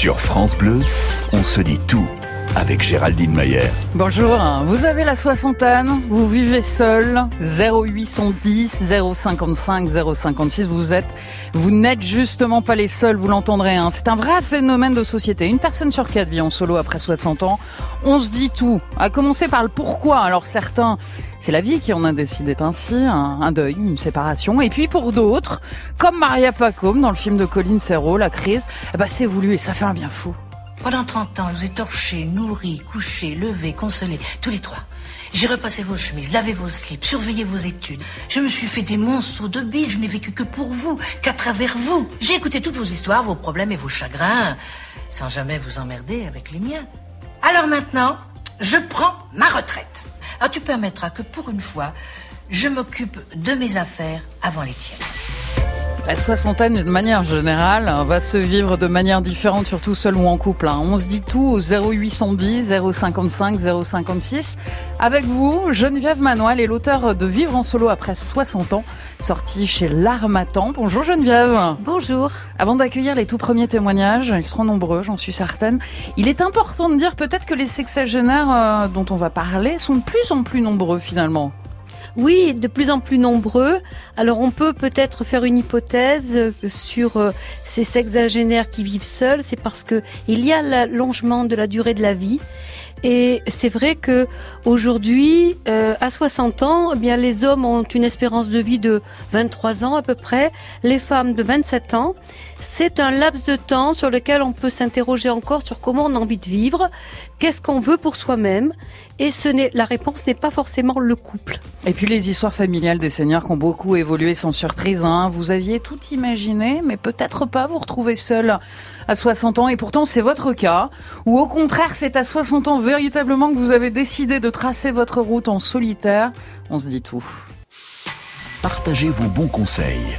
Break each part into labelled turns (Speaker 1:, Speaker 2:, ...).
Speaker 1: Sur France Bleu, on se dit tout avec Géraldine Mayer.
Speaker 2: Bonjour, vous avez la soixantaine, vous vivez seul, 0810 055 056, vous êtes, vous n'êtes justement pas les seuls, vous l'entendrez, hein. c'est un vrai phénomène de société. Une personne sur quatre vit en solo après 60 ans, on se dit tout, à commencer par le pourquoi. Alors certains, c'est la vie qui en a décidé ainsi, un, deuil, une séparation. Et puis pour d'autres, comme Maria Pacôme dans le film de Colin Serrault, La crise, eh ben c'est voulu et ça fait un bien fou.
Speaker 3: Pendant 30 ans, je vous ai torché, nourri, couché, levé, consolé, tous les trois. J'ai repassé vos chemises, lavé vos slips, surveillé vos études. Je me suis fait des monstres de billes, je n'ai vécu que pour vous, qu'à travers vous. J'ai écouté toutes vos histoires, vos problèmes et vos chagrins, sans jamais vous emmerder avec les miens. Alors maintenant, je prends ma retraite. Ah, tu permettras que pour une fois, je m'occupe de mes affaires avant les tiennes.
Speaker 2: La soixantaine, de manière générale, va se vivre de manière différente, surtout seul ou en couple. Hein. On se dit tout au 0810 055 056. Avec vous, Geneviève Manoil est l'auteur de Vivre en solo après 60 ans, sorti chez L'Armatan. Bonjour Geneviève.
Speaker 4: Bonjour.
Speaker 2: Avant d'accueillir les tout premiers témoignages, ils seront nombreux, j'en suis certaine. Il est important de dire peut-être que les sexagénaires euh, dont on va parler sont de plus en plus nombreux finalement.
Speaker 4: Oui, de plus en plus nombreux. Alors on peut peut-être faire une hypothèse sur euh, ces sexagénaires qui vivent seuls, c'est parce que il y a l'allongement de la durée de la vie. Et c'est vrai que aujourd'hui, euh, à 60 ans, eh bien les hommes ont une espérance de vie de 23 ans à peu près, les femmes de 27 ans. C'est un laps de temps sur lequel on peut s'interroger encore sur comment on a envie de vivre, qu'est-ce qu'on veut pour soi-même, et ce n'est la réponse n'est pas forcément le couple.
Speaker 2: Et puis les histoires familiales des seigneurs qui ont beaucoup évolué sont surprises. Hein. Vous aviez tout imaginé, mais peut-être pas vous retrouver seul à 60 ans, et pourtant c'est votre cas, ou au contraire c'est à 60 ans véritablement que vous avez décidé de tracer votre route en solitaire. On se dit tout.
Speaker 1: Partagez vos bons conseils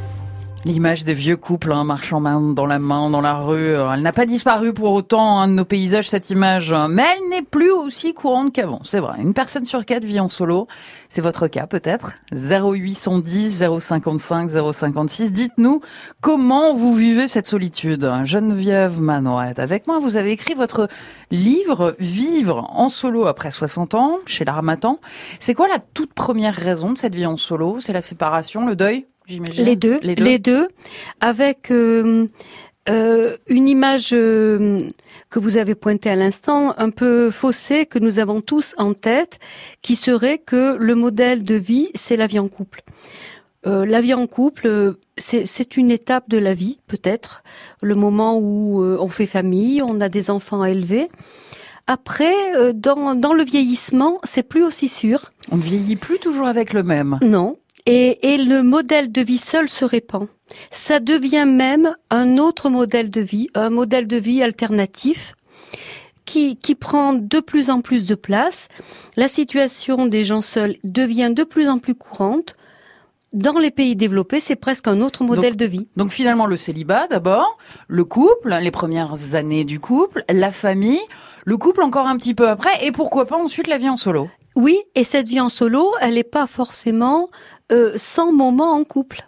Speaker 2: L'image des vieux couples hein, marchant main dans la main dans la rue, euh, elle n'a pas disparu pour autant hein, de nos paysages cette image, mais elle n'est plus aussi courante qu'avant. C'est vrai. Une personne sur quatre vit en solo. C'est votre cas peut-être 0810 055 056. Dites-nous comment vous vivez cette solitude. Geneviève Manoret avec moi. Vous avez écrit votre livre Vivre en solo après 60 ans chez l'Armatan. C'est quoi la toute première raison de cette vie en solo? C'est la séparation, le deuil?
Speaker 4: Les deux, les deux, avec euh, euh, une image euh, que vous avez pointée à l'instant, un peu faussée, que nous avons tous en tête, qui serait que le modèle de vie, c'est la vie en couple. la vie en couple, c'est une étape de la vie, peut-être, le moment où on fait famille, on a des enfants à élever. Après, dans, dans le vieillissement, c'est plus aussi sûr.
Speaker 2: On ne vieillit plus toujours avec le même.
Speaker 4: Non, et, le modèle de vie seul se répand. Ça devient même un autre modèle de vie, un modèle de vie alternatif qui, qui prend de plus en plus de place. La situation des gens seuls devient de plus en plus courante. Dans les pays développés, c'est presque un autre modèle de vie.
Speaker 2: Donc finalement, le célibat d'abord, le couple, les premières années du couple, la famille, le couple encore un petit peu après, et pourquoi pas ensuite la vie en solo?
Speaker 4: Oui, et cette vie en solo, elle n'est pas forcément euh, sans moment en couple.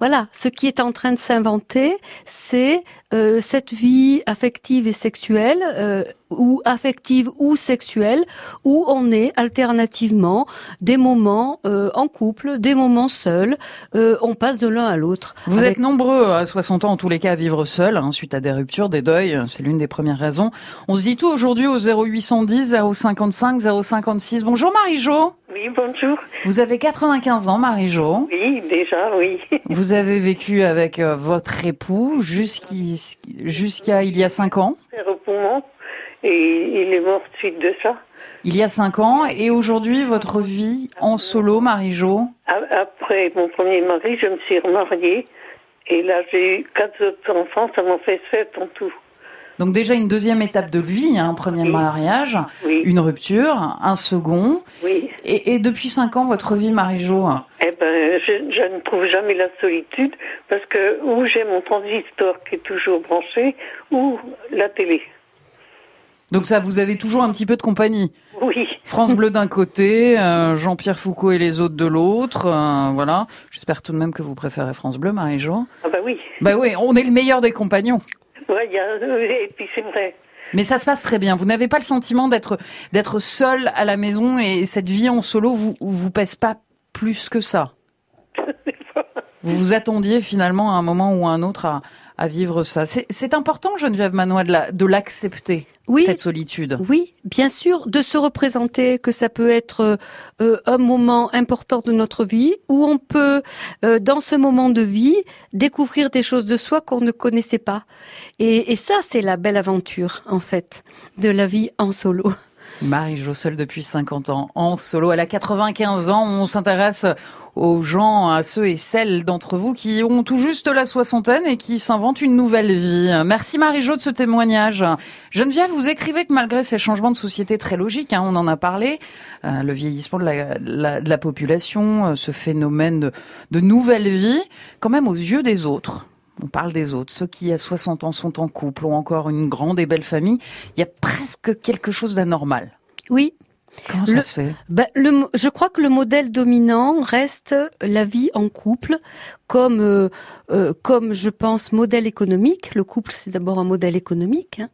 Speaker 4: Voilà, ce qui est en train de s'inventer, c'est euh, cette vie affective et sexuelle, euh, ou affective ou sexuelle, où on est alternativement des moments euh, en couple, des moments seuls, on passe de l'un à l'autre.
Speaker 2: Vous êtes nombreux à 60 ans en tous les cas à vivre seul, hein, suite à des ruptures, des deuils, c'est l'une des premières raisons. On se dit tout aujourd'hui au 0810 055 056. Bonjour Marie-Jo.
Speaker 5: Oui, bonjour.
Speaker 2: Vous avez 95 ans, Marie-Jo.
Speaker 5: Oui, déjà, oui.
Speaker 2: Vous avez vécu avec votre époux jusqu'à jusqu'à il y a cinq ans.
Speaker 5: et il est mort suite de ça.
Speaker 2: Il y a cinq ans et aujourd'hui votre vie en solo, Marie-Jo.
Speaker 5: Après mon premier mari, je me suis remariée et là j'ai eu quatre autres enfants, ça m'en fait sept en tout.
Speaker 2: Donc déjà une deuxième étape de vie, hein, un premier mariage, une rupture, un second.
Speaker 5: Oui.
Speaker 2: Et, depuis cinq ans, votre vie, Marie-Jo
Speaker 5: Eh ben, je, ne trouve jamais la solitude parce que où j'ai mon transistor qui est toujours branché ou la télé.
Speaker 2: Donc ça, vous avez toujours un petit peu de compagnie.
Speaker 5: Oui.
Speaker 2: France Bleu d'un côté, euh, Jean-Pierre Foucault et les autres de l'autre. euh, voilà. J'espère tout de même que vous préférez France Bleu, Marie-Jo.
Speaker 5: Ah bah oui.
Speaker 2: Bah oui, on est le meilleur des compagnons.
Speaker 5: Ouais. Et puis c'est vrai.
Speaker 2: Mais ça se passe très bien. Vous n'avez pas le sentiment d'être d'être seul à la maison et cette vie en solo vous vous pèse pas plus que ça? Vous vous attendiez finalement à un moment ou à un autre à, à vivre ça. C'est important, Geneviève Manois, de la- de l'accepter,
Speaker 4: Oui.
Speaker 2: cette solitude.
Speaker 4: Oui, bien sûr, de se représenter que ça peut être euh, un moment important de notre vie où on peut, euh, dans ce moment de vie, découvrir des choses de soi qu'on ne connaissait pas. Et, et ça, c'est la belle aventure, en fait, de la vie en solo.
Speaker 2: Marie Jossel depuis 50 ans en solo. Elle a 95 ans. On s'intéresse aux gens, à ceux et celles d'entre vous qui ont tout juste la soixantaine et qui s'inventent une nouvelle vie. Merci Marie-Jo de ce témoignage. Geneviève, vous écrivez que malgré ces changements de société très logiques, hein, on en a parlé, euh, le vieillissement de la, population, euh, ce phénomène de nouvelle vie, quand même aux yeux des autres. On parle des autres, ceux qui à 60 ans sont en couple, ont encore une grande et belle famille. Il y a presque quelque chose d'anormal.
Speaker 4: Oui,
Speaker 2: Comment ça
Speaker 4: Le-
Speaker 2: se fait?
Speaker 4: Ben, le, je crois que le modèle dominant reste la vie en couple, comme euh, euh, comme je pense modèle économique. Le couple c'est d'abord un modèle économique, hein.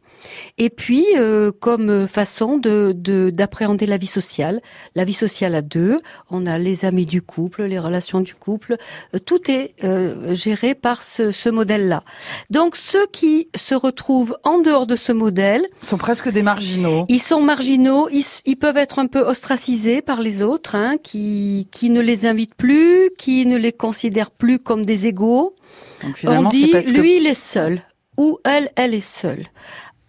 Speaker 4: et puis euh, comme façon de de- d'appréhender la vie sociale. La vie sociale à deux, on a les amis du couple, les relations du couple, euh, tout est euh, géré par ce, ce modèle-là. Donc ceux qui se retrouvent en dehors de ce modèle,
Speaker 2: Ils sont presque des marginaux.
Speaker 4: ils sont marginaux, ils, ils peuvent être un peu ostracisés par les autres, hein, qui, qui ne les invitent plus, qui ne les considèrent plus comme des égaux.
Speaker 2: Donc
Speaker 4: On
Speaker 2: finalement,
Speaker 4: dit,
Speaker 2: parce que
Speaker 4: lui, il est seul, ou elle, elle est seule.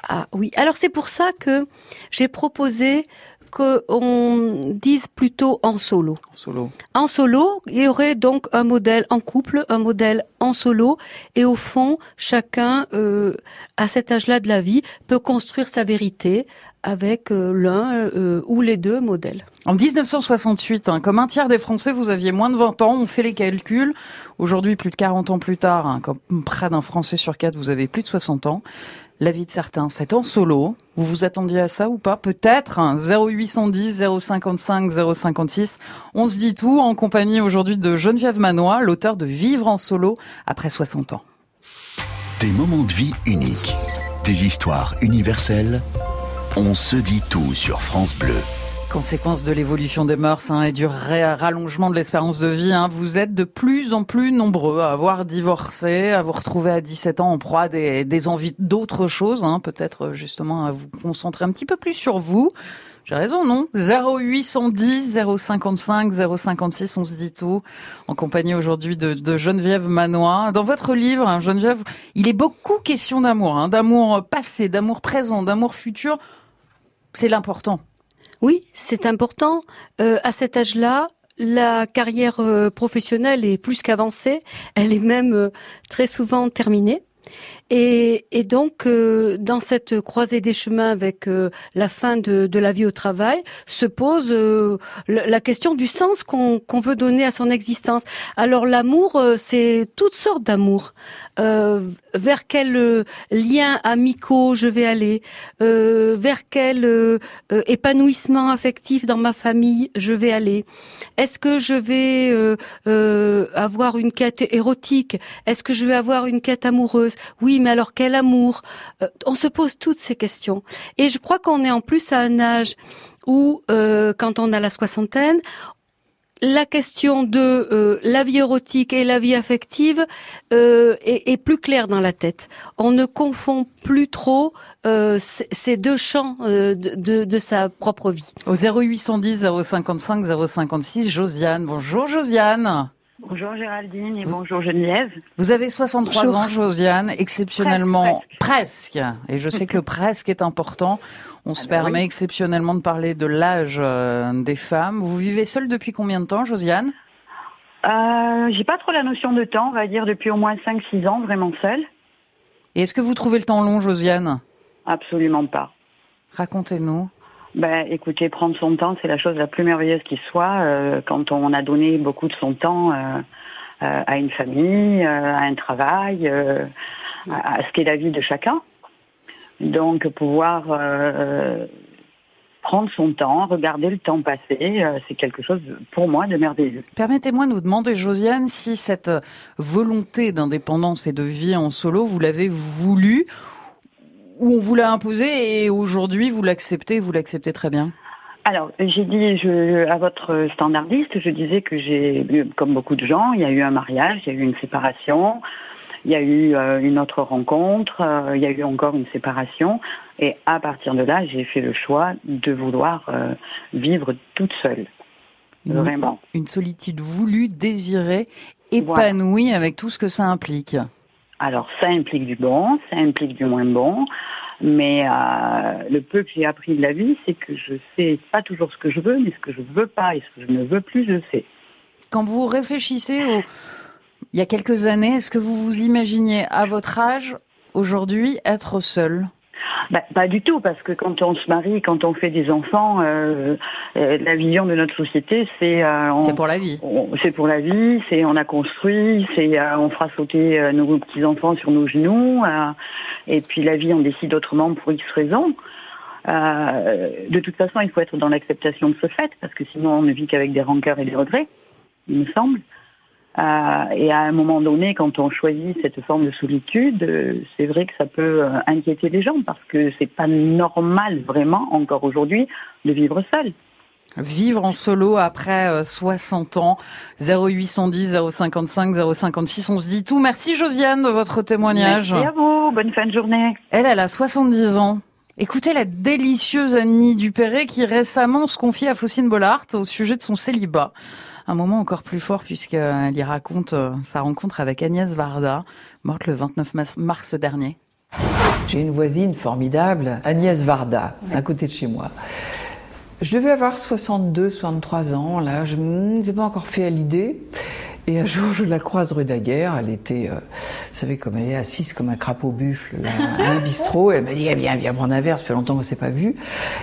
Speaker 4: Ah oui, alors c'est pour ça que j'ai proposé qu'on dise plutôt en solo.
Speaker 2: en solo.
Speaker 4: En solo, il y aurait donc un modèle en couple, un modèle en solo, et au fond, chacun, euh, à cet âge-là de la vie, peut construire sa vérité avec euh, l'un euh, ou les deux modèles.
Speaker 2: En 1968, hein, comme un tiers des Français, vous aviez moins de 20 ans. On fait les calculs. Aujourd'hui, plus de 40 ans plus tard, hein, comme près d'un Français sur quatre, vous avez plus de 60 ans. La vie de certains, c'est en solo. Vous vous attendiez à ça ou pas? Peut-être. hein, 0810 055 056. On se dit tout en compagnie aujourd'hui de Geneviève Manois, l'auteur de Vivre en solo après 60 ans.
Speaker 1: Des moments de vie uniques, des histoires universelles. On se dit tout sur France Bleu.
Speaker 2: Conséquence de l'évolution des mœurs hein, et du rallongement de l'espérance de vie, hein, vous êtes de plus en plus nombreux à avoir divorcé, à vous retrouver à 17 ans en proie des, envies d'autres choses, hein, peut-être justement à vous concentrer un petit peu plus sur vous. J'ai raison, non? 0810 055 056, on se dit tout. En compagnie aujourd'hui de, Geneviève Manois. Dans votre livre, hein, Geneviève, il est beaucoup question d'amour, hein, d'amour passé, d'amour présent, d'amour futur. C'est l'important.
Speaker 4: Oui, c'est important. Euh, à cet âge-là, la carrière euh, professionnelle est plus qu'avancée. Elle est même euh, très souvent terminée. Et, et donc, euh, dans cette croisée des chemins avec euh, la fin de, de la vie au travail, se pose euh, la, question du sens qu'on veut donner à son existence. Alors, l'amour, euh, c'est toutes sortes d'amour. Euh, vers quel euh, lien amicaux je vais aller? Vers quel épanouissement affectif dans ma famille je vais aller? Est-ce que je vais avoir une quête érotique? Est-ce que je vais avoir une quête amoureuse? Oui, mais alors quel amour? Euh, On se pose toutes ces questions. Et je crois qu'on est en plus à un âge où, euh, quand on a la soixantaine, la question de euh, la vie érotique et la vie affective est, plus claire dans la tête. On ne confond plus trop ces deux champs de, de sa propre vie.
Speaker 2: Au 0810 055 056, Josiane. Bonjour Josiane.
Speaker 6: Bonjour Géraldine et bonjour Geneviève.
Speaker 2: Vous avez 63
Speaker 4: Bonjour.
Speaker 2: ans, Josiane, exceptionnellement
Speaker 6: Presque,
Speaker 2: presque. Et je sais que le presque est important. On se
Speaker 6: bah
Speaker 2: permet
Speaker 6: oui.
Speaker 2: exceptionnellement de parler de l'âge euh, des femmes. Vous vivez seule depuis combien de temps, Josiane?
Speaker 6: Euh, J'ai pas trop la notion de temps, on va dire depuis au moins 5-6 ans, vraiment seule.
Speaker 2: Et est-ce que vous trouvez le temps long, Josiane?
Speaker 6: Absolument pas.
Speaker 2: Racontez-nous.
Speaker 6: Ben, écoutez, prendre son temps, c'est la chose la plus merveilleuse qui soit euh, quand on a donné beaucoup de son temps euh, euh, à une famille, à un travail, à, à ce qu'est la vie de chacun. Donc pouvoir prendre son temps, regarder le temps passer, c'est quelque chose pour moi de merveilleux.
Speaker 2: Permettez-moi de vous demander, Josiane, si cette volonté d'indépendance et de vie en solo, vous l'avez voulu ou on vous l'a imposé et aujourd'hui vous l'acceptez, vous l'acceptez très bien
Speaker 6: alors, j'ai dit je, à votre standardiste, je disais que j'ai, comme beaucoup de gens, il y a eu un mariage, il y a eu une séparation, il y a eu euh, une autre rencontre, euh, il y a eu encore une séparation. Et à partir de là, j'ai fait le choix de vouloir euh, vivre toute seule. Vraiment.
Speaker 2: Une solitude voulue, désirée, épanouie avec tout ce que ça implique.
Speaker 6: Alors, ça implique du bon, ça implique du moins bon. Mais le peu que j'ai appris de la vie, c'est que je sais pas toujours ce que je veux, mais ce que je veux pas et ce que je ne veux plus, je sais.
Speaker 2: Quand vous réfléchissez au, il y a quelques années, est-ce que vous vous imaginiez à votre âge, aujourd'hui, être seul?
Speaker 6: Bah, pas du tout, parce que quand on se marie, quand on fait des enfants, euh, euh, la vision de notre société, c'est
Speaker 2: euh, c'est pour la vie.
Speaker 6: C'est pour la vie, c'est on a construit, c'est on fera sauter nos petits enfants sur nos genoux, et puis la vie on décide autrement pour X raisons. de toute façon, il faut être dans l'acceptation de ce fait, parce que sinon on ne vit qu'avec des rancœurs et des regrets, il me semble. Euh, et à un moment donné, quand on choisit cette forme de solitude, euh, c'est vrai que ça peut euh, inquiéter les gens parce que c'est pas normal vraiment encore aujourd'hui de vivre seul.
Speaker 2: Vivre en solo après 60 ans, 0810 055 056, on se dit tout. Merci Josiane de votre témoignage.
Speaker 6: Merci à vous, bonne fin de journée.
Speaker 2: Elle, elle a 70 ans. Écoutez la délicieuse Annie Dupéré qui récemment se confie à Faucine Bollard au sujet de son célibat un moment encore plus fort puisqu'elle y raconte euh, sa rencontre avec Agnès Varda, morte le 29 mars dernier.
Speaker 7: J'ai une voisine formidable, Agnès Varda, à côté de chez moi. Je devais avoir 62, 63 ans, là, je ne m'étais pas encore fait à l'idée. Et un jour, je la croise rue Daguerre. Elle était, euh, vous savez, comme elle est assise comme un crapaud buffle à un bistrot. elle m'a dit, eh, viens, viens prendre un verre. Ça fait longtemps qu'on s'est pas vu.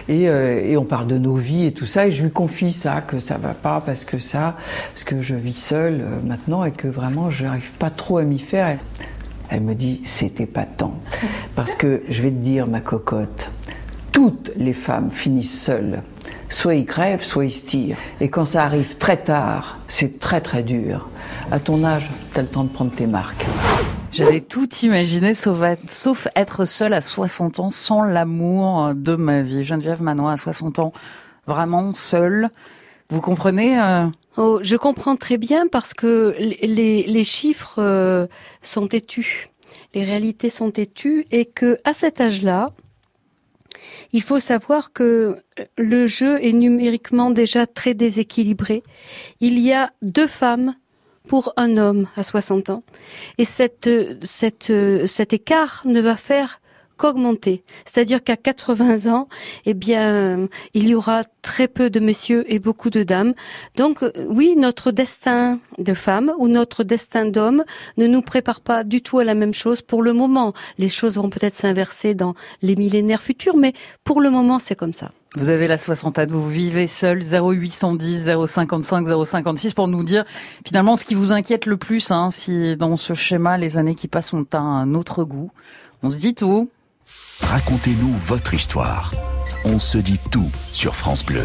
Speaker 7: Et, euh, et, on parle de nos vies et tout ça. Et je lui confie ça, que ça va pas parce que ça, parce que je vis seule euh, maintenant et que vraiment, je n'arrive pas trop à m'y faire. Elle me dit, c'était pas temps. Parce que je vais te dire, ma cocotte, toutes les femmes finissent seules soit ils crèvent, soit ils se tirent. Et quand ça arrive très tard, c'est très très dur. À ton âge, tu as le temps de prendre tes marques.
Speaker 2: J'avais tout imaginé sauf être, seule à 60 ans sans l'amour de ma vie. Geneviève Manois à 60 ans, vraiment seule. Vous comprenez euh
Speaker 4: oh, Je comprends très bien parce que les, chiffres euh, sont têtus, les réalités sont têtues et que à cet âge-là, il faut savoir que le jeu est numériquement déjà très déséquilibré. Il y a deux femmes pour un homme à 60 ans. Et cet écart ne va faire qu'augmenter. C'est-à-dire qu'à 80 ans, eh bien, il y aura très peu de messieurs et beaucoup de dames. Donc, euh, oui, notre destin de femme ou notre destin d'homme ne nous prépare pas du tout à la même chose pour le moment. Les choses vont peut-être s'inverser dans les millénaires futurs, mais pour le moment, c'est comme ça.
Speaker 2: Vous avez la soixantaine, vous vivez seul, 0810 055 056 pour nous dire finalement ce qui vous inquiète le plus, hein, si dans ce schéma les années qui passent ont un autre goût. On se dit tout.
Speaker 1: Racontez-nous votre histoire. On se dit tout sur France Bleu.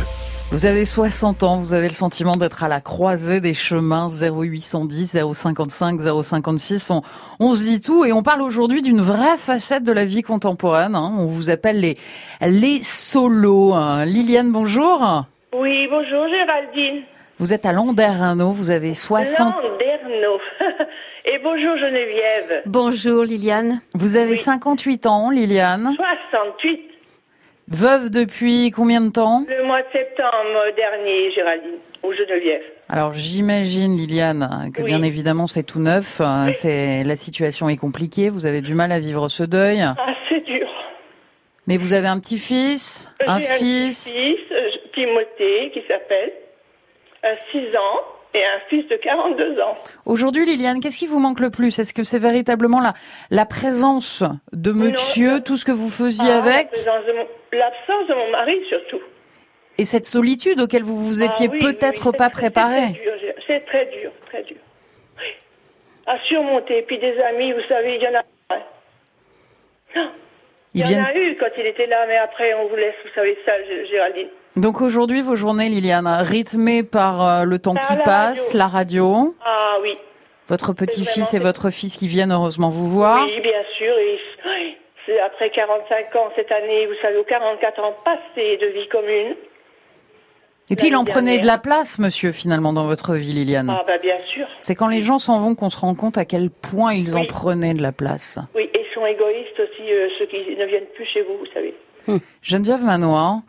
Speaker 2: Vous avez 60 ans, vous avez le sentiment d'être à la croisée des chemins 0810, 055, 056. On, on se dit tout et on parle aujourd'hui d'une vraie facette de la vie contemporaine. Hein. On vous appelle les, les solos. Hein. Liliane, bonjour.
Speaker 8: Oui, bonjour Géraldine.
Speaker 2: Vous êtes à Landerneau, vous avez 60...
Speaker 8: Landerneau. Et bonjour Geneviève.
Speaker 4: Bonjour Liliane.
Speaker 2: Vous avez 58 ans, Liliane.
Speaker 8: 68.
Speaker 2: Veuve depuis combien de temps
Speaker 8: Le mois de septembre dernier, Géraldine, ou Geneviève.
Speaker 2: Alors j'imagine, Liliane, que bien évidemment c'est tout neuf. C'est la situation est compliquée. Vous avez du mal à vivre ce deuil.
Speaker 8: Ah, c'est dur.
Speaker 2: Mais vous avez un petit-fils, un fils.
Speaker 8: Un fils, euh, Timothée, qui s'appelle, 6 ans et un fils de 42 ans.
Speaker 2: Aujourd'hui, Liliane, qu'est-ce qui vous manque le plus? Est-ce que c'est véritablement la, la présence de monsieur, tout ce que vous faisiez ah, avec?
Speaker 8: L'absence de, mon mari, surtout.
Speaker 2: Et cette solitude auquel vous vous ah étiez peut-être pas préparé?
Speaker 8: C'est très dur, très dur. À surmonter. Puis des amis, vous savez, il y en a. Non. Il y en a eu quand il était là, mais après, on vous laisse, vous savez ça, Géraldine.
Speaker 2: Donc aujourd'hui, vos journées, Liliane, rythmées par euh, le temps qui passe, la radio.
Speaker 8: Ah oui.
Speaker 2: Votre petit-fils et votre fils qui viennent heureusement vous voir.
Speaker 8: Oui, bien sûr. Et c'est après 45 ans cette année, vous savez, aux 44 ans passés de vie commune.
Speaker 2: Et puis il en prenait de la place, monsieur, finalement, dans votre vie, Liliane.
Speaker 8: Ah bah bien sûr.
Speaker 2: C'est quand les gens s'en vont qu'on se rend compte à quel point ils en prenaient de la place.
Speaker 8: Oui, et ils sont égoïstes aussi, euh, ceux qui ne viennent plus chez vous, vous savez.
Speaker 2: Hum. Geneviève Manoir.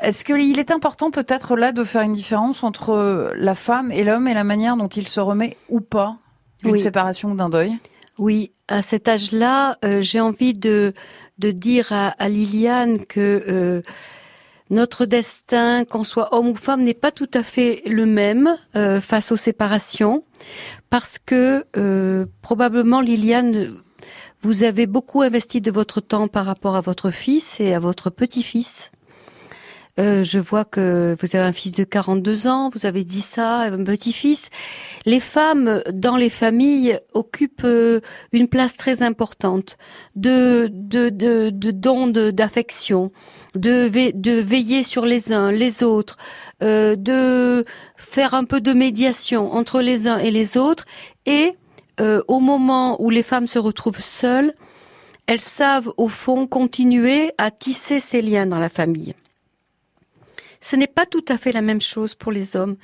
Speaker 2: Est-ce qu'il est important peut-être là de faire une différence entre la femme et l'homme et la manière dont il se remet ou pas d'une séparation ou d'un deuil?
Speaker 4: Oui, à cet âge-là, euh, j'ai envie de, de dire à, à Liliane que euh, notre destin, qu'on soit homme ou femme, n'est pas tout à fait le même euh, face aux séparations, parce que euh, probablement Liliane, vous avez beaucoup investi de votre temps par rapport à votre fils et à votre petit-fils. Euh, je vois que vous avez un fils de 42 ans, vous avez dit ça, un petit-fils. Les femmes dans les familles occupent une place très importante de dons d'affection, de, veiller sur les uns, les autres, euh, de faire un peu de médiation entre les uns et les autres. Et euh, au moment où les femmes se retrouvent seules, elles savent au fond continuer à tisser ces liens dans la famille. Ce n'est pas tout à fait la même chose pour les hommes.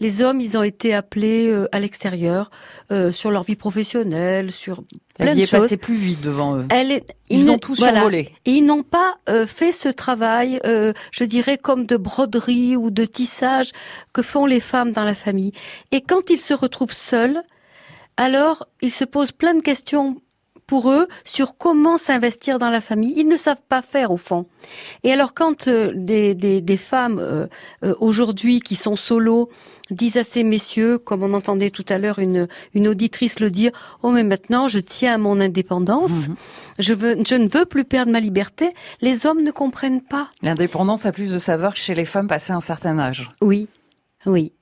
Speaker 4: Les hommes, ils ont été appelés euh, à l'extérieur euh, sur leur vie professionnelle, sur
Speaker 2: la
Speaker 4: plein
Speaker 2: vie
Speaker 4: de
Speaker 2: est
Speaker 4: choses.
Speaker 2: passée plus vite devant eux.
Speaker 4: Elle est-
Speaker 2: Ils ont tout
Speaker 4: voilà.
Speaker 2: survolé.
Speaker 4: Et ils n'ont pas euh, fait ce travail, euh, je dirais, comme de broderie ou de tissage que font les femmes dans la famille. Et quand ils se retrouvent seuls, alors ils se posent plein de questions pour eux sur comment s'investir dans la famille. Ils ne savent pas faire au fond. Et alors quand euh, des, des, des femmes euh, euh, aujourd'hui qui sont solo disent à ces messieurs, comme on entendait tout à l'heure une, une auditrice le dire, oh mais maintenant je tiens à mon indépendance, je, veux, je ne veux plus perdre ma liberté, les hommes ne comprennent pas.
Speaker 2: L'indépendance a plus de saveur que chez les femmes passées un certain âge.
Speaker 4: Oui, oui,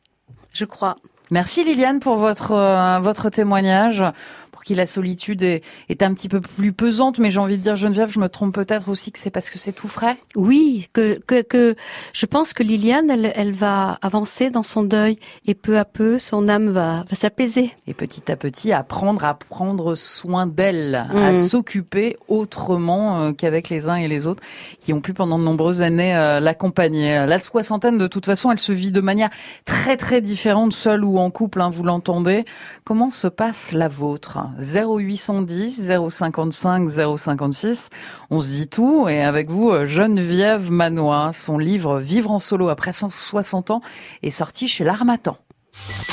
Speaker 4: je crois.
Speaker 2: Merci Liliane pour votre euh, votre témoignage. Pour qui la solitude est, est un petit peu plus pesante, mais j'ai envie de dire Geneviève, je me trompe peut-être aussi que c'est parce que c'est tout frais.
Speaker 4: Oui, que, que, que je pense que Liliane, elle, elle va avancer dans son deuil et peu à peu, son âme va, va s'apaiser.
Speaker 2: Et petit à petit, apprendre à prendre soin d'elle, à
Speaker 4: Mhm.
Speaker 2: s'occuper autrement euh, qu'avec les uns et les autres qui ont pu pendant de nombreuses années euh, l'accompagner. La soixantaine, de toute façon, elle se vit de manière très très différente, seule ou en couple, hein, vous l'entendez. Comment se passe la vôtre? 0810 055 056. On se dit tout et avec vous, Geneviève Manois, son livre Vivre en solo après 160 ans est sorti chez l'Armatan.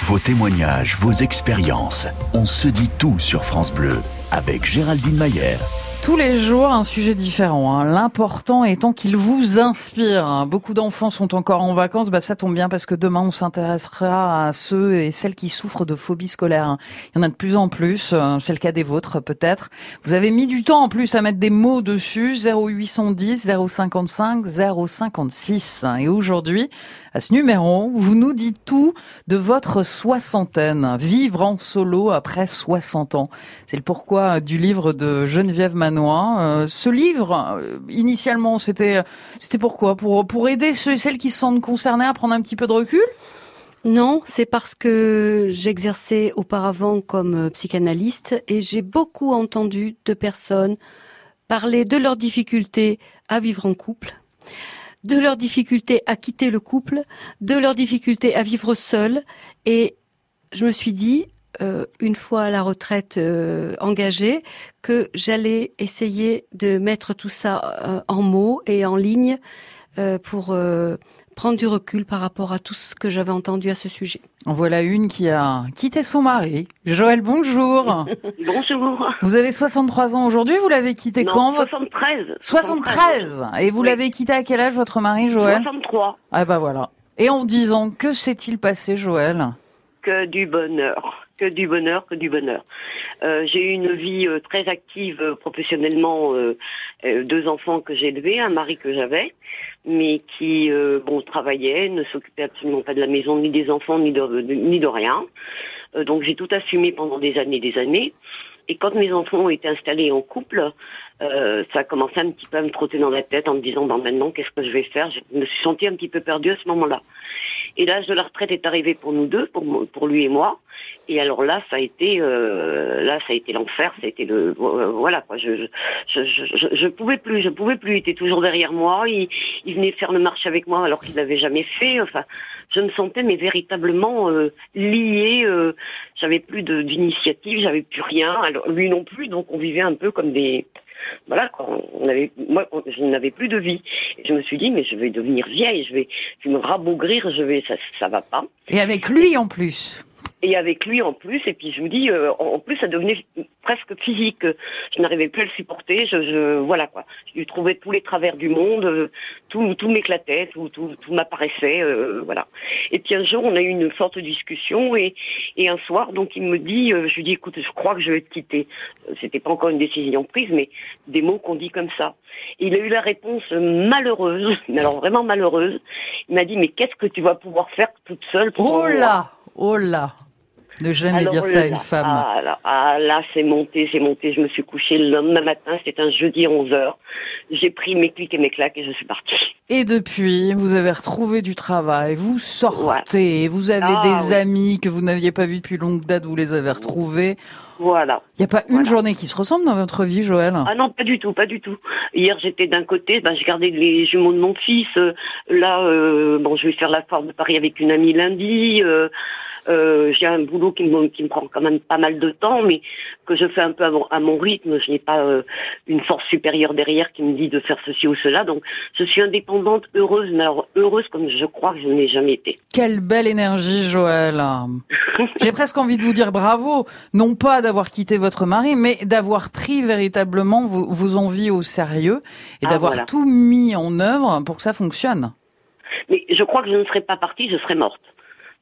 Speaker 1: Vos témoignages, vos expériences. On se dit tout sur France Bleu avec Géraldine Mayer.
Speaker 2: Tous les jours, un sujet différent. hein. L'important étant qu'il vous inspire. Beaucoup d'enfants sont encore en vacances. Bah, ça tombe bien parce que demain, on s'intéressera à ceux et celles qui souffrent de phobie scolaire. hein. Il y en a de plus en plus. euh, C'est le cas des vôtres, peut-être. Vous avez mis du temps en plus à mettre des mots dessus. 0810 055 056. Et aujourd'hui, à ce numéro, vous nous dites tout de votre soixantaine. Vivre en solo après 60 ans. C'est le pourquoi du livre de Geneviève Manois. Euh, ce livre, euh, initialement, c'était c'était pourquoi? Pour pour aider ceux et celles qui se sentent concernés à prendre un petit peu de recul?
Speaker 4: Non, c'est parce que j'exerçais auparavant comme euh, psychanalyste et j'ai beaucoup entendu de personnes parler de leurs difficultés à vivre en couple, de leurs difficultés à quitter le couple, de leurs difficultés à vivre seul. Et je me suis dit, euh, une fois la retraite euh, engagée, que j'allais essayer de mettre tout ça euh, en mots et en ligne pour prendre du recul par rapport à tout ce que j'avais entendu à ce sujet.
Speaker 2: En voilà une qui a quitté son mari. Joël, bonjour.
Speaker 9: Bonjour.
Speaker 2: Vous avez 63 ans aujourd'hui. Vous l'avez quitté
Speaker 9: Non,
Speaker 2: quand votre-
Speaker 9: 73.
Speaker 2: 73. Et vous
Speaker 9: Oui.
Speaker 2: l'avez quitté à quel âge votre mari, Joël?
Speaker 9: 63.
Speaker 2: Ah bah voilà. Et en 10 ans, que s'est-il passé, Joël?
Speaker 9: Que du bonheur. Que du bonheur, que du bonheur. Euh, j'ai eu une vie euh, très active euh, professionnellement, euh, euh, deux enfants que j'ai élevés, un mari que j'avais, mais qui euh, bon travaillait, ne s'occupait absolument pas de la maison, ni des enfants, ni de, ni de rien. Euh, donc j'ai tout assumé pendant des années, des années. Et quand mes enfants ont été installés en couple, euh, ça a commencé un petit peu à me trotter dans la tête en me disant, ben maintenant, qu'est-ce que je vais faire? Je me suis sentie un petit peu perdue à ce moment-là. Et l'âge de la retraite est arrivé pour nous deux, pour, pour lui et moi. Et alors là, ça a été, euh, là, ça a été l'enfer. Ça a été le, euh, voilà quoi. Je, je, je, je, pouvais plus, je pouvais plus. Il était toujours derrière moi. Il, venait faire le marche avec moi alors qu'il l'avait jamais fait. Enfin, je me sentais mais véritablement euh, liée. Euh, j'avais plus d'initiative, j'avais plus rien. Alors lui non plus. Donc on vivait un peu comme des voilà, on avait, moi, je n'avais plus de vie. je me suis dit, mais je vais devenir vieille, je vais, je vais me rabougrir, je vais, ça, ça va pas.
Speaker 2: Et avec lui en plus
Speaker 9: et avec lui en plus. Et puis je vous dis, euh, en plus, ça devenait presque physique. Je n'arrivais plus à le supporter. Je, je voilà quoi. Je trouvais tous les travers du monde, euh, tout, tout m'éclatait, tout, tout, tout m'apparaissait, euh, voilà. Et puis un jour, on a eu une forte discussion et, et un soir, donc il me dit, je lui dis, écoute, je crois que je vais te quitter. C'était pas encore une décision prise, mais des mots qu'on dit comme ça. Et il a eu la réponse malheureuse, mais alors vraiment malheureuse. Il m'a dit, mais qu'est-ce que tu vas pouvoir faire toute seule pour
Speaker 2: Oh là, oh là. Ne jamais dire ça à une femme.
Speaker 9: Ah là, ah, là c'est monté, c'est monté. Je me suis couchée le lendemain matin, c'était un jeudi 11h. J'ai pris mes clics et mes claques et je suis partie.
Speaker 2: Et depuis, vous avez retrouvé du travail, vous sortez, vous avez ah des amis que vous n'aviez pas vus depuis longue date, vous les avez retrouvés.
Speaker 9: Voilà.
Speaker 2: Il n'y a pas une journée qui se ressemble dans votre vie, Joël?
Speaker 9: Ah non, pas du tout, pas du tout. Hier, j'étais d'un côté, ben, j'ai gardé les jumeaux de mon fils. Euh, là, euh, bon, je vais faire la foire de Paris avec une amie lundi. Euh, euh, j'ai un boulot qui me, qui me prend quand même pas mal de temps, mais que je fais un peu à mon, rythme. Je n'ai pas euh, une force supérieure derrière qui me dit de faire ceci ou cela. Donc, je suis indépendante, heureuse, mais alors heureuse comme je crois que je n'ai jamais été.
Speaker 2: Quelle belle énergie, Joël. j'ai presque envie de vous dire bravo, non pas d'avoir quitté votre mari, mais d'avoir pris véritablement vos, vos, envies au sérieux et ah, d'avoir tout mis en œuvre pour que ça fonctionne.
Speaker 9: Mais je crois que je ne serais pas partie, je serais morte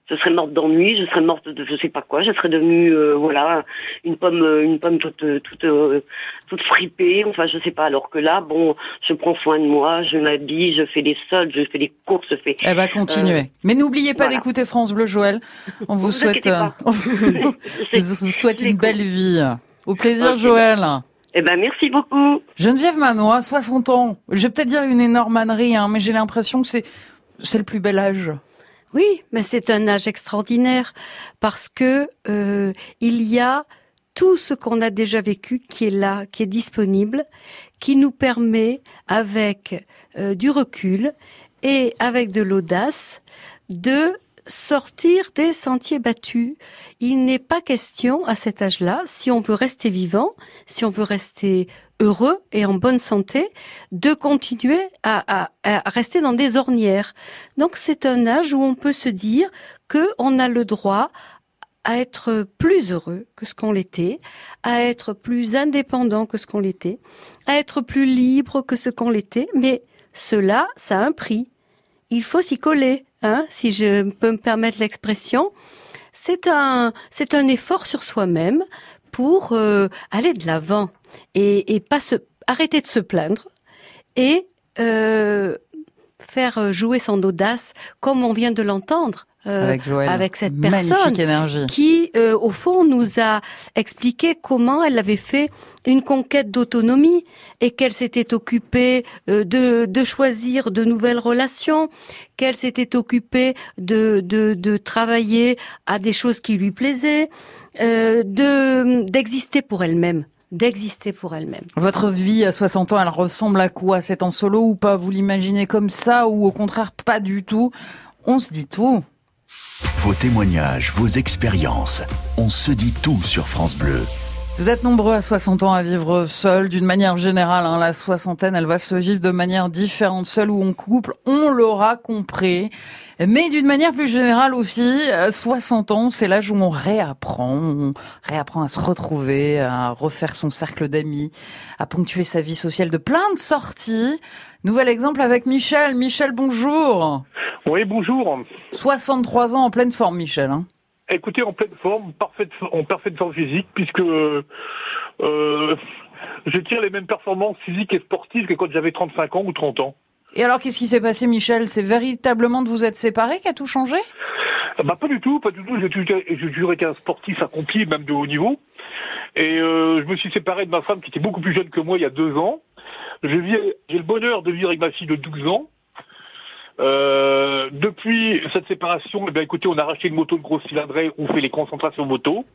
Speaker 9: je serais morte d'ennui, je serais morte de je sais pas quoi, je serais devenue euh, voilà une pomme euh, une pomme toute euh, toute toute fripée, enfin je sais pas. Alors que là, bon, je prends soin de moi, je m'habille, je fais des soldes, je fais des courses, je fais.
Speaker 2: Elle va continuer. Mais n'oubliez pas d'écouter France Bleu, Joël. On vous, souhaite on vous souhaite une belle vie. Au plaisir, Joël.
Speaker 9: Eh ben merci beaucoup.
Speaker 2: Geneviève Manois, 60 ans. Je vais peut-être dire une énorme ânerie, hein, mais j'ai l'impression que c'est c'est le plus bel âge.
Speaker 4: Oui, mais c'est un âge extraordinaire parce que euh, il y a tout ce qu'on a déjà vécu qui est là, qui est disponible, qui nous permet, avec euh, du recul et avec de l'audace, de sortir des sentiers battus. Il n'est pas question à cet âge-là, si on veut rester vivant, si on veut rester heureux et en bonne santé, de continuer à, rester dans des ornières. Donc c'est un âge où on peut se dire que on a le droit à être plus heureux que ce qu'on l'était, à être plus indépendant que ce qu'on l'était, à être plus libre que ce qu'on l'était, mais cela, ça a un prix. Il faut s'y coller, hein, si je peux me permettre l'expression. C'est un, effort sur soi-même pour euh, aller de l'avant et, pas se arrêter de se plaindre et euh, faire jouer son audace comme on vient de l'entendre.
Speaker 2: Euh, avec,
Speaker 4: cette personne qui, euh, au fond, nous a expliqué comment elle avait fait une conquête d'autonomie et qu'elle s'était occupée de, de choisir de nouvelles relations, qu'elle s'était occupée de, de, de travailler à des choses qui lui plaisaient, de d'exister pour elle-même d'exister pour elle-même.
Speaker 2: Votre vie à 60 ans, elle ressemble à quoi? C'est en solo ou pas? Vous l'imaginez comme ça ou au contraire pas du tout? On se dit tout.
Speaker 1: Vos témoignages, vos expériences, on se dit tout sur France Bleu.
Speaker 2: Vous êtes nombreux à 60 ans à vivre seul, d'une manière générale. Hein, la soixantaine, elle va se vivre de manière différente, seule ou en couple. On l'aura compris. Mais d'une manière plus générale aussi, 60 ans, c'est l'âge où on réapprend, on réapprend à se retrouver, à refaire son cercle d'amis, à ponctuer sa vie sociale de plein de sorties. Nouvel exemple avec Michel. Michel, bonjour.
Speaker 10: Oui, bonjour.
Speaker 2: 63 ans en pleine forme, Michel. Hein.
Speaker 10: Écoutez, en pleine forme, parfaite, en parfaite forme physique, puisque euh, je tire les mêmes performances physiques et sportives que quand j'avais 35 ans ou 30 ans.
Speaker 2: Et alors, qu'est-ce qui s'est passé, Michel? C'est véritablement de vous être séparés qui a tout changé?
Speaker 10: Bah pas du tout, pas du tout. J'ai toujours- été un sportif accompli, même de haut niveau. Et euh, je me suis séparé de ma femme qui était beaucoup plus jeune que moi il y a deux ans. J'ai le bonheur de vivre avec ma fille de 12 ans. Euh, depuis cette séparation, eh bien, écoutez, on a racheté une moto de gros cylindrée, on fait les concentrations moto.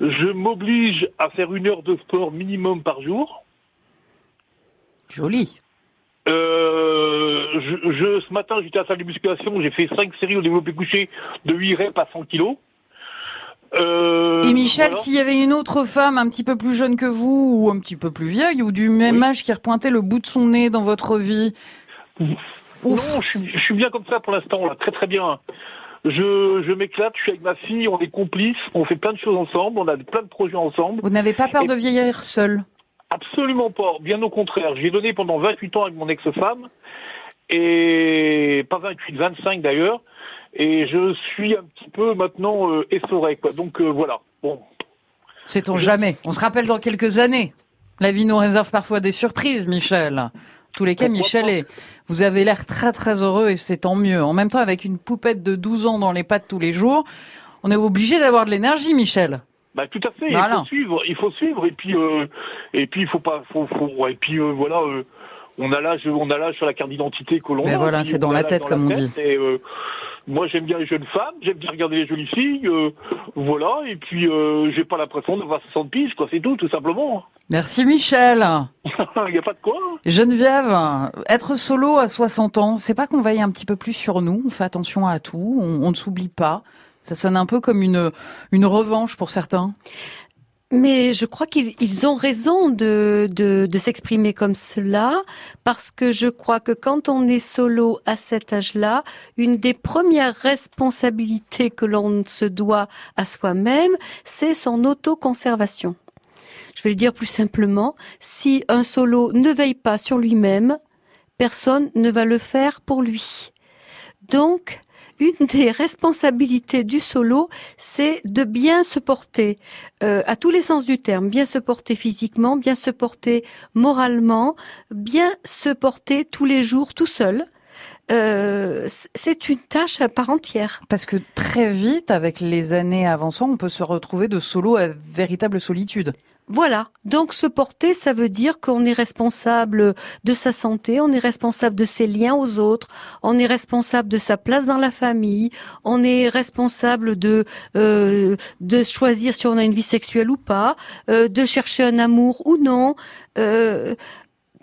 Speaker 10: Je m'oblige à faire une heure de sport minimum par jour.
Speaker 2: Joli.
Speaker 10: Euh, je, je- ce matin, j'étais à la salle de musculation, j'ai fait 5 séries au développé couché de 8 reps à 100 kilos. Euh,
Speaker 2: Et Michel,
Speaker 10: voilà.
Speaker 2: s'il y avait une autre femme un petit peu plus jeune que vous, ou un petit peu plus vieille, ou du même âge qui repointait le bout de son nez dans votre vie,
Speaker 10: Non, je suis, je suis bien comme ça pour l'instant, là, très très bien. Je, je m'éclate, je suis avec ma fille, on est complices, on fait plein de choses ensemble, on a plein de projets ensemble.
Speaker 2: vous n'avez pas peur
Speaker 10: Et-
Speaker 2: de vieillir seul
Speaker 10: Absolument pas, bien au contraire. J'ai donné pendant 28 ans avec mon ex-femme, et pas 28, 25 d'ailleurs, et je suis un petit peu maintenant euh, essoré, quoi. Donc euh, voilà, bon.
Speaker 2: Sait-on jamais On se rappelle dans quelques années. La vie nous réserve parfois des surprises, Michel. Tous les cas, Michel, est, vous avez l'air très très heureux et c'est tant mieux. En même temps, avec une poupette de 12 ans dans les pattes tous les jours, on est obligé d'avoir de l'énergie, Michel.
Speaker 10: Bah tout à fait, il faut suivre, il faut suivre et puis euh, et puis il faut pas faut, faut ouais, et puis euh, voilà euh, on a l'âge on a l'âge sur la carte d'identité que l'on
Speaker 2: Mais voilà, c'est dans la tête,
Speaker 10: dans
Speaker 2: comme on
Speaker 10: tête, Et, euh, moi j'aime bien les jeunes femmes, j'aime bien regarder les jolies filles, euh, voilà et puis euh, j'ai pas l'impression d'avoir 60 piges quoi, c'est tout tout simplement.
Speaker 2: Merci Michel.
Speaker 10: Il y a pas de quoi.
Speaker 2: Geneviève, être solo à 60 ans, c'est pas qu'on veille un petit peu plus sur nous, on fait attention à tout, on, on ne s'oublie pas. Ça sonne un peu comme une, une revanche pour certains.
Speaker 4: Mais je crois qu'ils ils ont raison de, de, de s'exprimer comme cela, parce que je crois que quand on est solo à cet âge-là, une des premières responsabilités que l'on se doit à soi-même, c'est son autoconservation. Je vais le dire plus simplement, si un solo ne veille pas sur lui-même, personne ne va le faire pour lui. Donc, une des responsabilités du solo, c'est de bien se porter, euh, à tous les sens du terme, bien se porter physiquement, bien se porter moralement, bien se porter tous les jours tout seul. Euh, c'est une tâche à part entière.
Speaker 2: Parce que très vite, avec les années avançant, on peut se retrouver de solo à véritable solitude.
Speaker 4: Voilà. Donc se porter, ça veut dire qu'on est responsable de sa santé, on est responsable de ses liens aux autres, on est responsable de sa place dans la famille, on est responsable de euh, de choisir si on a une vie sexuelle ou pas, euh, de chercher un amour ou non, euh,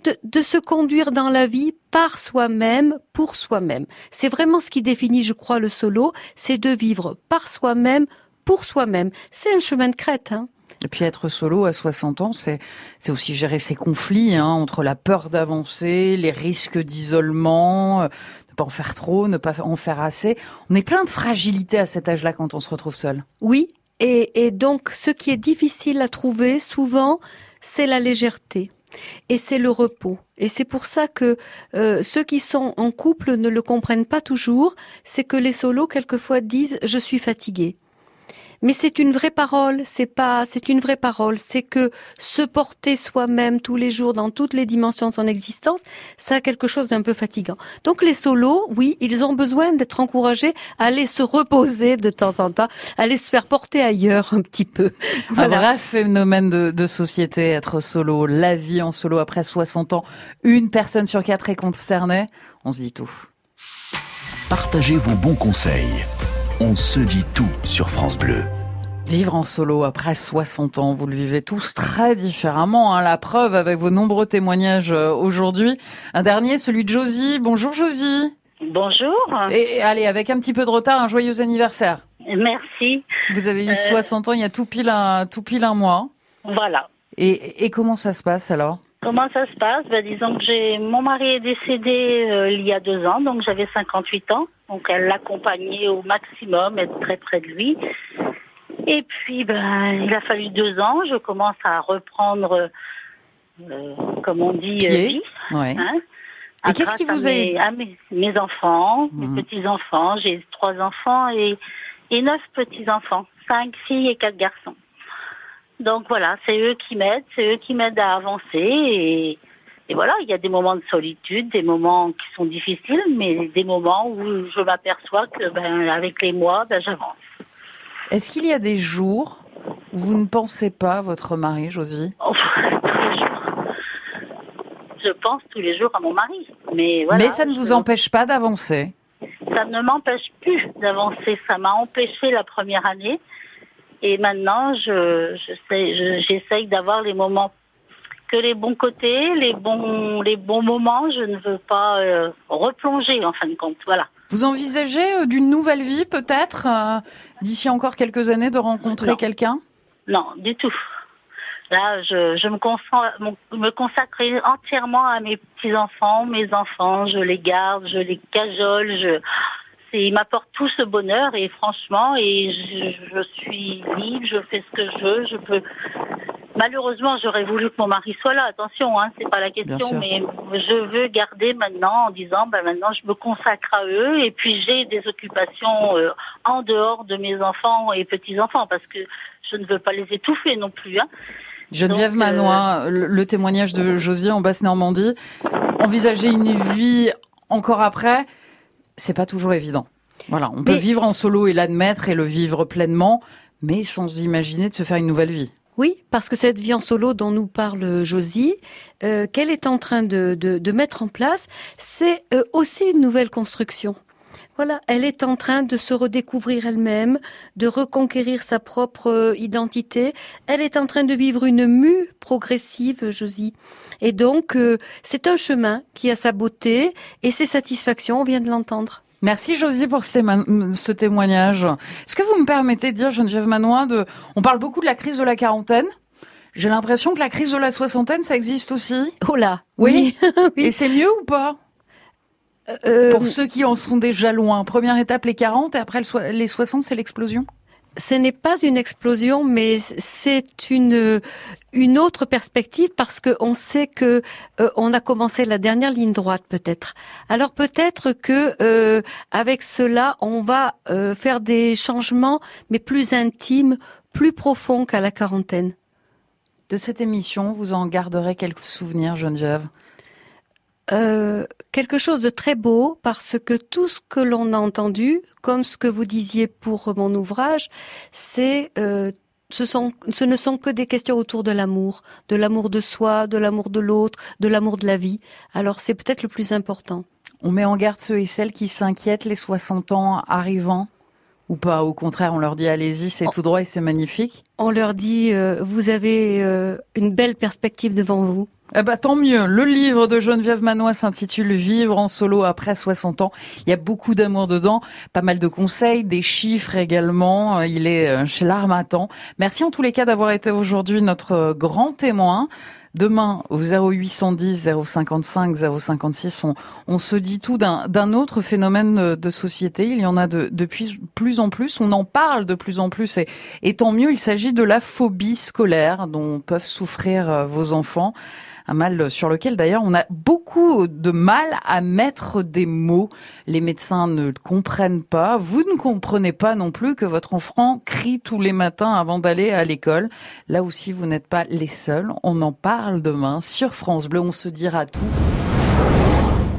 Speaker 4: de, de se conduire dans la vie par soi-même, pour soi-même. C'est vraiment ce qui définit, je crois, le solo, c'est de vivre par soi-même, pour soi-même. C'est un chemin de crête, hein.
Speaker 2: Et puis être solo à 60 ans, c'est aussi gérer ses conflits hein, entre la peur d'avancer, les risques d'isolement, euh, ne pas en faire trop, ne pas en faire assez. On est plein de fragilité à cet âge-là quand on se retrouve seul.
Speaker 4: Oui, et, et donc ce qui est difficile à trouver souvent, c'est la légèreté et c'est le repos. Et c'est pour ça que euh, ceux qui sont en couple ne le comprennent pas toujours, c'est que les solos quelquefois disent je suis fatigué. Mais c'est une vraie parole, c'est pas, c'est une vraie parole. C'est que se porter soi-même tous les jours dans toutes les dimensions de son existence, ça a quelque chose d'un peu fatigant. Donc les solos, oui, ils ont besoin d'être encouragés à aller se reposer de temps en temps, à aller se faire porter ailleurs un petit peu. Voilà.
Speaker 2: Un vrai phénomène de, de société, être solo, la vie en solo après 60 ans. Une personne sur quatre est concernée. On se dit tout.
Speaker 1: Partagez vos bons conseils. On se dit tout sur France Bleu.
Speaker 2: Vivre en solo après 60 ans, vous le vivez tous très différemment. Hein, la preuve avec vos nombreux témoignages euh, aujourd'hui. Un dernier, celui de Josie. Bonjour Josie.
Speaker 11: Bonjour.
Speaker 2: Et, et allez, avec un petit peu de retard, un joyeux anniversaire.
Speaker 11: Merci.
Speaker 2: Vous avez eu
Speaker 11: Euh,
Speaker 2: 60 ans il y a tout pile un, tout pile un mois.
Speaker 11: Voilà.
Speaker 2: Et, et comment ça se passe alors?
Speaker 11: Comment ça se passe? Ben, Disons que j'ai mon mari est décédé euh, il y a deux ans, donc j'avais 58 ans. Donc elle l'accompagnait au maximum, être très près de lui. Et puis ben il a fallu deux ans. Je commence à reprendre, euh, comme on dit, euh, vie.
Speaker 2: Ouais.
Speaker 11: hein?
Speaker 2: Et
Speaker 11: À-
Speaker 2: qu'est-ce qui vous a
Speaker 11: mes, à mes, mes enfants,
Speaker 2: Mhm.
Speaker 11: mes petits enfants. J'ai trois enfants et, et neuf petits enfants, cinq filles et quatre garçons. Donc voilà, c'est eux qui m'aident, c'est eux qui m'aident à avancer et, Et voilà, il y a des moments de solitude, des moments qui sont difficiles, mais des moments où je m'aperçois que, ben, avec les mois, ben, j'avance.
Speaker 2: Est-ce qu'il y a des jours où vous ne pensez pas à votre mari, Josie?
Speaker 11: Oh. Je pense tous les jours à mon mari. Mais, voilà,
Speaker 2: Mais ça ne vous
Speaker 11: je-
Speaker 2: empêche pas d'avancer?
Speaker 11: ça ne m'empêche plus d'avancer. Ça m'a empêché la première année. Et maintenant, je, je sais- je- j'essaye d'avoir les moments que les bons côtés, les bons, les bons moments. Je ne veux pas euh, replonger en fin de compte. Voilà.
Speaker 2: Vous envisagez euh, d'une nouvelle vie, peut-être, euh, d'ici encore quelques années, de rencontrer quelqu'un?
Speaker 11: Non, du tout. Là, je, je me, consacre, me consacre entièrement à mes petits-enfants, mes enfants. Je les garde, je les cajole. Je, c'est, ils m'apportent tout ce bonheur et franchement, et je, je suis libre, je fais ce que je veux. Je peux. Malheureusement, j'aurais voulu que mon mari soit là. Attention, hein, c'est pas la question, mais je veux garder maintenant en disant, ben maintenant, je me consacre à eux et puis j'ai des occupations euh, en dehors de mes enfants et petits-enfants parce que je ne veux pas les étouffer non plus. Hein.
Speaker 2: Geneviève
Speaker 11: Donc, euh,
Speaker 2: Manois, le témoignage de Josie en Basse-Normandie. Envisager une vie encore après, c'est pas toujours évident. Voilà, on peut
Speaker 4: Mais-
Speaker 2: vivre en solo et l'admettre et le vivre pleinement, mais sans imaginer de se faire une nouvelle vie.
Speaker 4: Oui, parce que cette vie en solo dont nous parle Josie, euh, qu'elle est en train de, de, de mettre en place, c'est euh, aussi une nouvelle construction. Voilà, elle est en train de se redécouvrir elle-même, de reconquérir sa propre euh, identité. Elle est en train de vivre une mue progressive, Josie. Et donc, euh, c'est un chemin qui a sa beauté et ses satisfactions, on vient de l'entendre.
Speaker 2: Merci Josie pour ce, témoignage. Est-ce que vous me permettez de dire, Geneviève Manois, de... on parle beaucoup de la crise de la quarantaine. J'ai l'impression que la crise de la soixantaine, ça existe aussi.
Speaker 4: Oh là
Speaker 2: Oui.
Speaker 4: Oui.
Speaker 2: Et c'est mieux ou pas?
Speaker 4: Euh,
Speaker 2: Pour ceux qui en sont déjà loin. Première étape, les 40, et après les 60, c'est l'explosion?
Speaker 4: Ce n'est pas une explosion, mais c'est une une autre perspective parce que on sait que euh, on a commencé la dernière ligne droite peut-être. Alors peut-être que euh, avec cela on va euh, faire des changements, mais plus intimes, plus profonds qu'à la quarantaine.
Speaker 2: De cette émission, vous en garderez quelques souvenirs, Geneviève?
Speaker 4: Euh, quelque chose de très beau parce que tout ce que l'on a entendu, comme ce que vous disiez pour mon ouvrage, c'est euh, ce, sont, ce ne sont que des questions autour de l'amour, de l'amour de soi, de l'amour de l'autre, de l'amour de la vie. Alors c'est peut-être le plus important.
Speaker 2: On met en garde ceux et celles qui s'inquiètent les 60 ans arrivant ou pas Au contraire, on leur dit allez-y, c'est tout droit et c'est magnifique.
Speaker 4: On leur dit euh, vous avez euh, une belle perspective devant vous.
Speaker 2: Eh ben, tant mieux. Le livre de Geneviève Manois s'intitule Vivre en solo après 60 ans. Il y a beaucoup d'amour dedans, pas mal de conseils, des chiffres également. Il est euh, chez l'Armatan. Merci en tous les cas d'avoir été aujourd'hui notre euh, grand témoin. Demain, au 0810 055 056, on, se dit tout d'un autre phénomène de- de société. Il y en a de, plus en plus. On en parle de plus en plus et, tant mieux. Il s'agit de la phobie scolaire dont peuvent souffrir euh, vos enfants. Un mal sur lequel d'ailleurs on a beaucoup de mal à mettre des mots. Les médecins ne comprennent pas. Vous ne comprenez pas non plus que votre enfant crie tous les matins avant d'aller à l'école. Là aussi, vous n'êtes pas les seuls. On en parle demain sur France Bleu. On se dira tout.